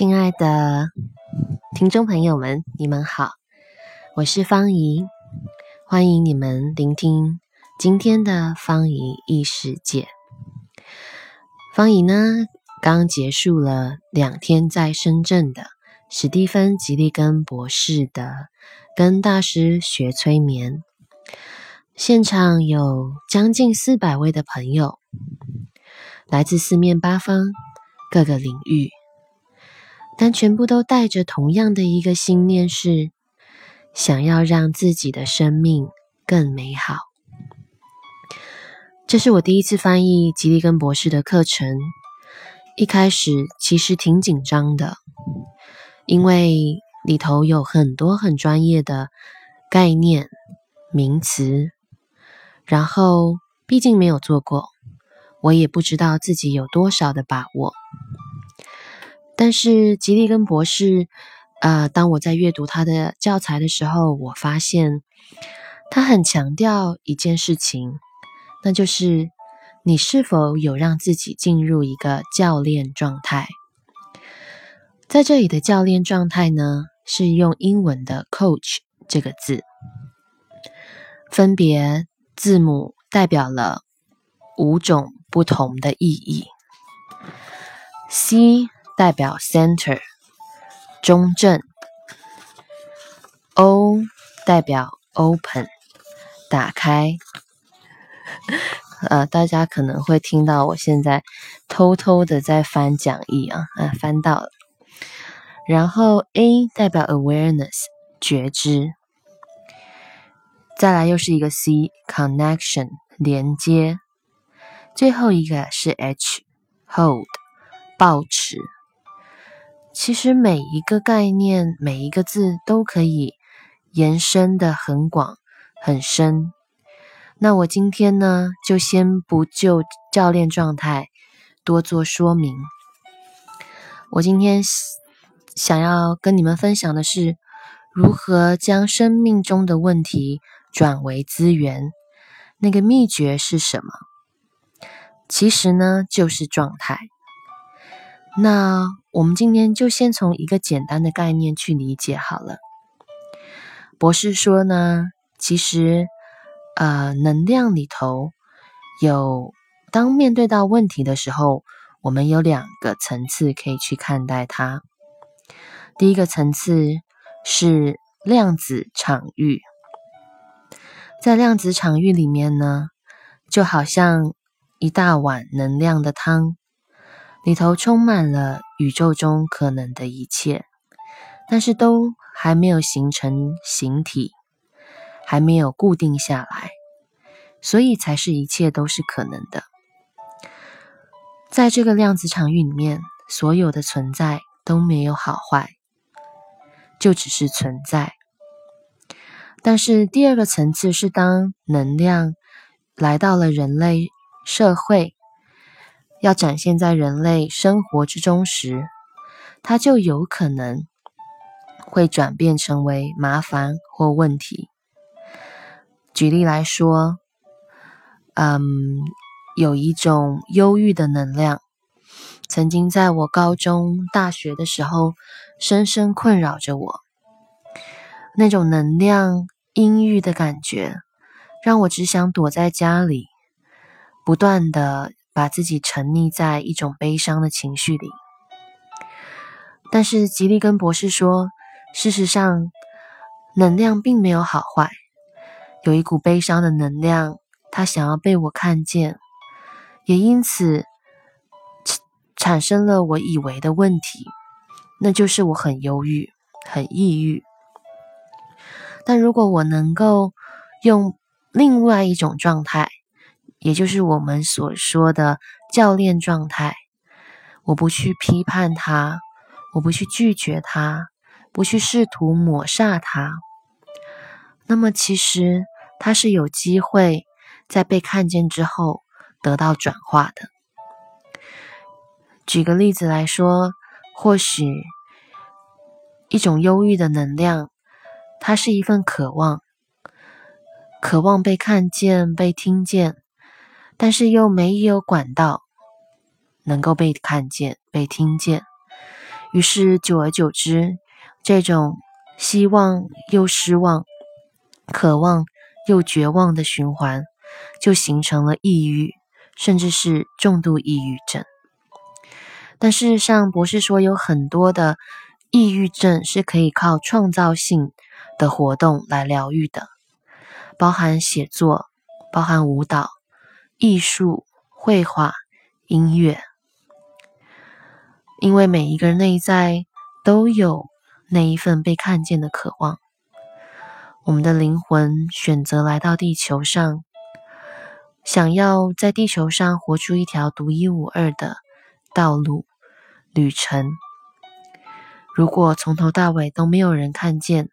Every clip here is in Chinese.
亲爱的听众朋友们，你们好，我是方怡，欢迎你们聆听今天的方怡异世界。方怡呢，刚结束了两天在深圳的史蒂芬·吉利根博士的跟大师学催眠，现场有将近四百位的朋友，来自四面八方，各个领域。但全部都带着同样的一个信念，是想要让自己的生命更美好。这是我第一次翻译吉利根博士的课程，一开始其实挺紧张的，因为里头有很多很专业的概念、名词，然后毕竟没有做过，我也不知道自己有多少的把握。但是吉利根博士，呃，当我在阅读他的教材的时候，我发现他很强调一件事情，那就是你是否有让自己进入一个教练状态。在这里的教练状态呢，是用英文的 “coach” 这个字，分别字母代表了五种不同的意义，C。代表 center 中正，O 代表 open 打开。呃，大家可能会听到我现在偷偷的在翻讲义啊，啊，翻到了。然后 A 代表 awareness 觉知，再来又是一个 C connection 连接，最后一个是 H hold 保持。其实每一个概念，每一个字都可以延伸的很广很深。那我今天呢，就先不就教练状态多做说明。我今天想要跟你们分享的是，如何将生命中的问题转为资源。那个秘诀是什么？其实呢，就是状态。那我们今天就先从一个简单的概念去理解好了。博士说呢，其实，呃，能量里头有，当面对到问题的时候，我们有两个层次可以去看待它。第一个层次是量子场域，在量子场域里面呢，就好像一大碗能量的汤。里头充满了宇宙中可能的一切，但是都还没有形成形体，还没有固定下来，所以才是一切都是可能的。在这个量子场域里面，所有的存在都没有好坏，就只是存在。但是第二个层次是，当能量来到了人类社会。要展现在人类生活之中时，它就有可能会转变成为麻烦或问题。举例来说，嗯，有一种忧郁的能量，曾经在我高中、大学的时候深深困扰着我。那种能量阴郁的感觉，让我只想躲在家里，不断的。把自己沉溺在一种悲伤的情绪里，但是吉利根博士说，事实上，能量并没有好坏，有一股悲伤的能量，他想要被我看见，也因此产生了我以为的问题，那就是我很忧郁、很抑郁。但如果我能够用另外一种状态，也就是我们所说的教练状态，我不去批判他，我不去拒绝他，不去试图抹杀他。那么，其实他是有机会在被看见之后得到转化的。举个例子来说，或许一种忧郁的能量，它是一份渴望，渴望被看见、被听见。但是又没有管道能够被看见、被听见，于是久而久之，这种希望又失望、渴望又绝望的循环，就形成了抑郁，甚至是重度抑郁症。但事实上，博士说有很多的抑郁症是可以靠创造性的活动来疗愈的，包含写作、包含舞蹈、艺术、绘画、音乐。因为每一个人内在都有那一份被看见的渴望，我们的灵魂选择来到地球上，想要在地球上活出一条独一无二的道路旅程。如果从头到尾都没有人看见，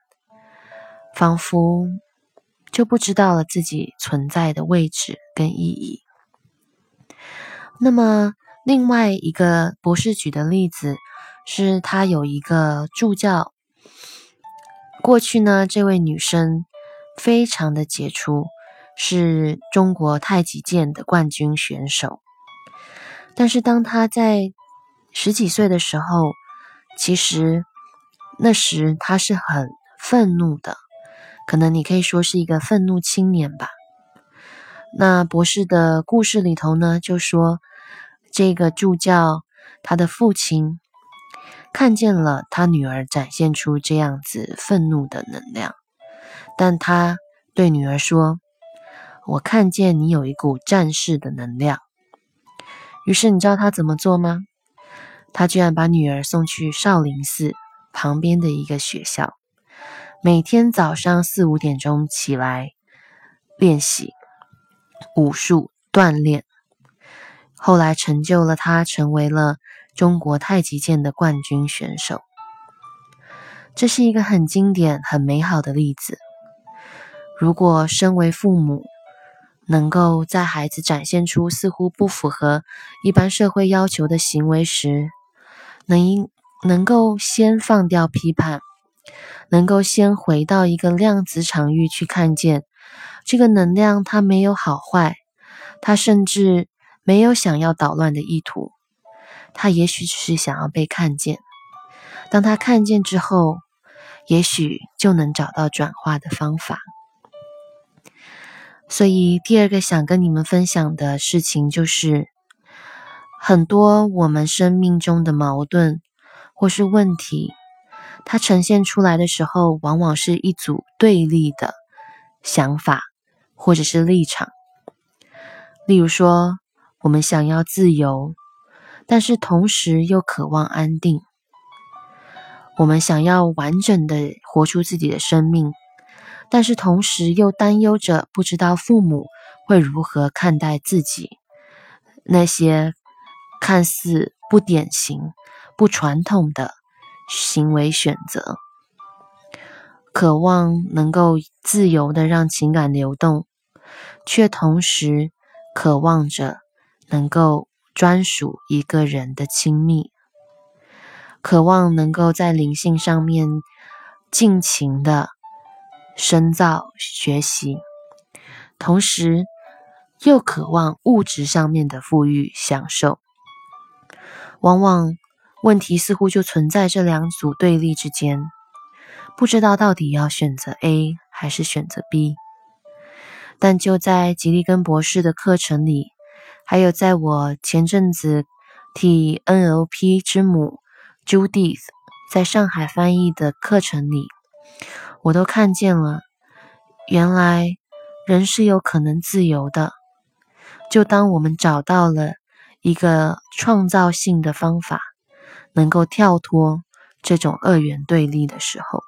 仿佛就不知道了自己存在的位置跟意义。那么。另外一个博士举的例子是，他有一个助教。过去呢，这位女生非常的杰出，是中国太极剑的冠军选手。但是，当她在十几岁的时候，其实那时她是很愤怒的，可能你可以说是一个愤怒青年吧。那博士的故事里头呢，就说。这个助教，他的父亲看见了他女儿展现出这样子愤怒的能量，但他对女儿说：“我看见你有一股战士的能量。”于是你知道他怎么做吗？他居然把女儿送去少林寺旁边的一个学校，每天早上四五点钟起来练习武术锻炼。后来成就了他，成为了中国太极剑的冠军选手。这是一个很经典、很美好的例子。如果身为父母，能够在孩子展现出似乎不符合一般社会要求的行为时，能应能够先放掉批判，能够先回到一个量子场域去看见这个能量，它没有好坏，它甚至。没有想要捣乱的意图，他也许只是想要被看见。当他看见之后，也许就能找到转化的方法。所以，第二个想跟你们分享的事情就是，很多我们生命中的矛盾或是问题，它呈现出来的时候，往往是一组对立的想法或者是立场。例如说。我们想要自由，但是同时又渴望安定。我们想要完整的活出自己的生命，但是同时又担忧着不知道父母会如何看待自己那些看似不典型、不传统的行为选择。渴望能够自由的让情感流动，却同时渴望着。能够专属一个人的亲密，渴望能够在灵性上面尽情的深造学习，同时又渴望物质上面的富裕享受。往往问题似乎就存在这两组对立之间，不知道到底要选择 A 还是选择 B。但就在吉利根博士的课程里。还有，在我前阵子替 NLP 之母 Judith 在上海翻译的课程里，我都看见了，原来人是有可能自由的。就当我们找到了一个创造性的方法，能够跳脱这种二元对立的时候，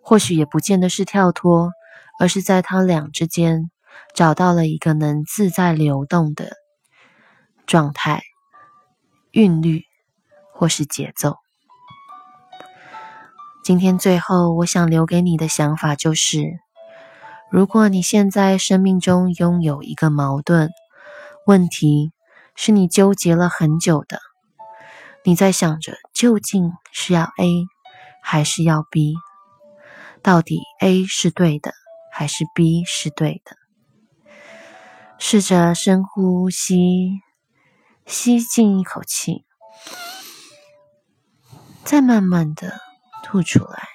或许也不见得是跳脱，而是在他俩之间。找到了一个能自在流动的状态、韵律或是节奏。今天最后，我想留给你的想法就是：如果你现在生命中拥有一个矛盾问题，是你纠结了很久的，你在想着究竟是要 A 还是要 B，到底 A 是对的还是 B 是对的？试着深呼吸，吸进一口气，再慢慢的吐出来。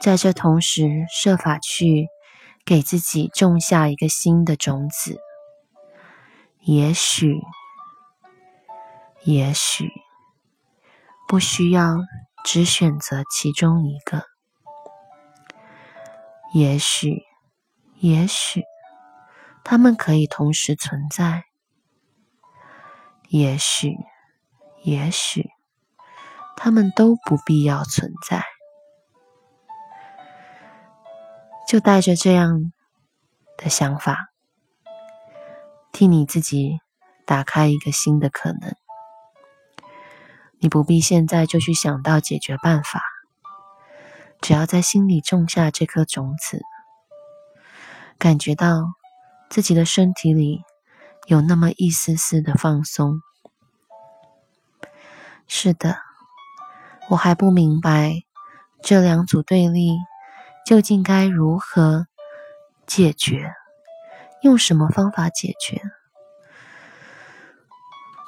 在这同时，设法去给自己种下一个新的种子。也许，也许不需要只选择其中一个。也许，也许他们可以同时存在。也许，也许他们都不必要存在。就带着这样的想法，替你自己打开一个新的可能。你不必现在就去想到解决办法，只要在心里种下这颗种子，感觉到自己的身体里有那么一丝丝的放松。是的，我还不明白这两组对立。究竟该如何解决？用什么方法解决？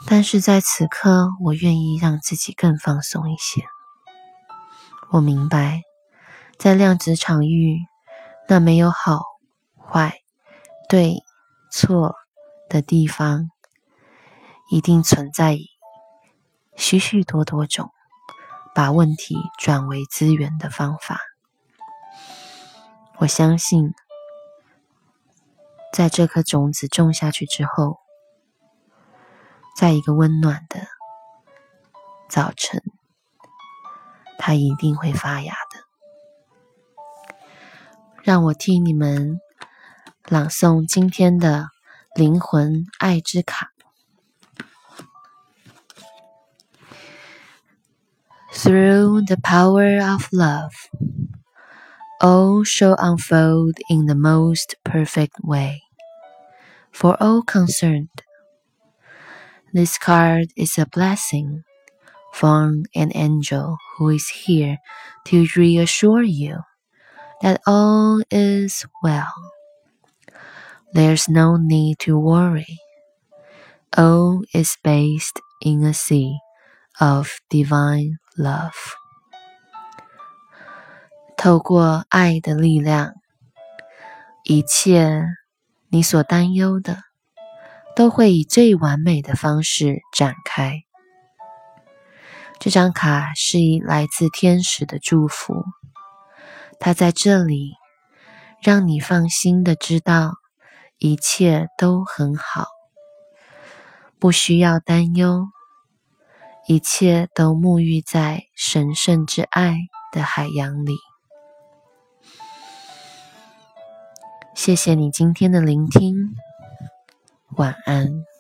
但是在此刻，我愿意让自己更放松一些。我明白，在量子场域，那没有好坏、对错的地方，一定存在许许多多种把问题转为资源的方法。我相信，在这颗种子种下去之后，在一个温暖的早晨，它一定会发芽的。让我替你们朗诵今天的灵魂爱之卡：Through the power of love。all shall unfold in the most perfect way for all concerned. This card is a blessing from an angel who is here to reassure you that all is well. There's no need to worry. All is based in a sea of divine love. 透过爱的力量，一切你所担忧的， 都会以最完美的方式展开。这张卡是以来自天使的祝福，它在这里让你放心的知道一切都很好，不需要担忧，一切都沐浴在神圣之爱的海洋里。谢谢你今天的聆听，晚安。